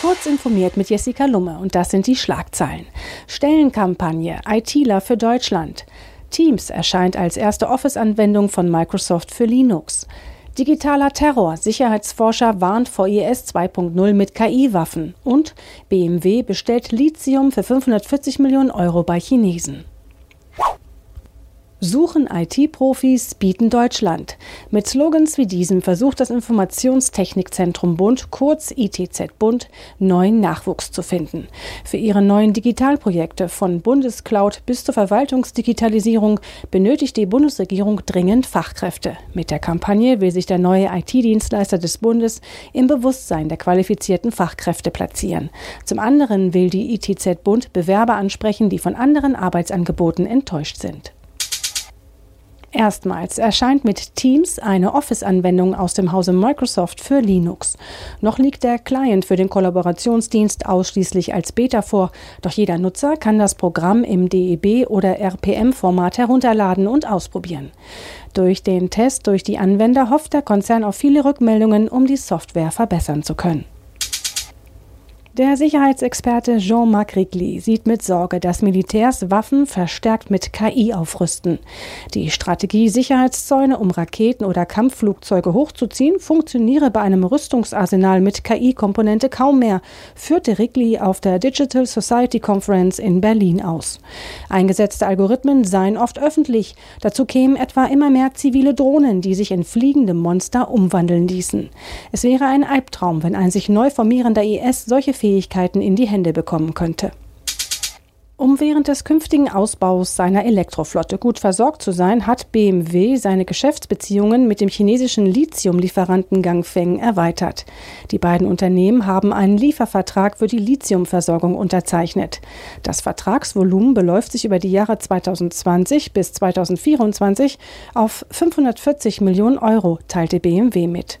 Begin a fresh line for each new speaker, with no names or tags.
Kurz informiert mit Jessica Lumme und das sind die Schlagzeilen. Stellenkampagne ITler für Deutschland. Teams erscheint als erste Office-Anwendung von Microsoft für Linux. Digitaler Terror. Sicherheitsforscher warnt vor IS 2.0 mit KI-Waffen. Und BMW bestellt Lithium für 540 Millionen Euro bei Chinesen. Suchen IT-Profis, bieten Deutschland. Mit Slogans wie diesem versucht das Informationstechnikzentrum Bund, kurz ITZ Bund, neuen Nachwuchs zu finden. Für ihre neuen Digitalprojekte von Bundescloud bis zur Verwaltungsdigitalisierung benötigt die Bundesregierung dringend Fachkräfte. Mit der Kampagne will sich der neue IT-Dienstleister des Bundes im Bewusstsein der qualifizierten Fachkräfte platzieren. Zum anderen will die ITZ Bund Bewerber ansprechen, die von anderen Arbeitsangeboten enttäuscht sind. Erstmals erscheint mit Teams eine Office-Anwendung aus dem Hause Microsoft für Linux. Noch liegt der Client für den Kollaborationsdienst ausschließlich als Beta vor, doch jeder Nutzer kann das Programm im DEB oder RPM-Format herunterladen und ausprobieren. Durch den Test durch die Anwender hofft der Konzern auf viele Rückmeldungen, um die Software verbessern zu können. Der Sicherheitsexperte Jean-Marc Rigli sieht mit Sorge, dass Militärs Waffen verstärkt mit KI aufrüsten. Die Strategie, Sicherheitszäune um Raketen oder Kampfflugzeuge hochzuziehen, funktioniere bei einem Rüstungsarsenal mit KI-Komponente kaum mehr, führte Rigli auf der Digital Society Conference in Berlin aus. Eingesetzte Algorithmen seien oft öffentlich. Dazu kämen etwa immer mehr zivile Drohnen, die sich in fliegende Monster umwandeln ließen. Es wäre ein Albtraum, wenn ein sich neu formierender IS solche Fähigkeiten in die Hände bekommen könnte. Um während des künftigen Ausbaus seiner Elektroflotte gut versorgt zu sein, hat BMW seine Geschäftsbeziehungen mit dem chinesischen Lithiumlieferanten Gangfeng erweitert. Die beiden Unternehmen haben einen Liefervertrag für die Lithiumversorgung unterzeichnet. Das Vertragsvolumen beläuft sich über die Jahre 2020 bis 2024 auf 540 Millionen Euro, teilte BMW mit.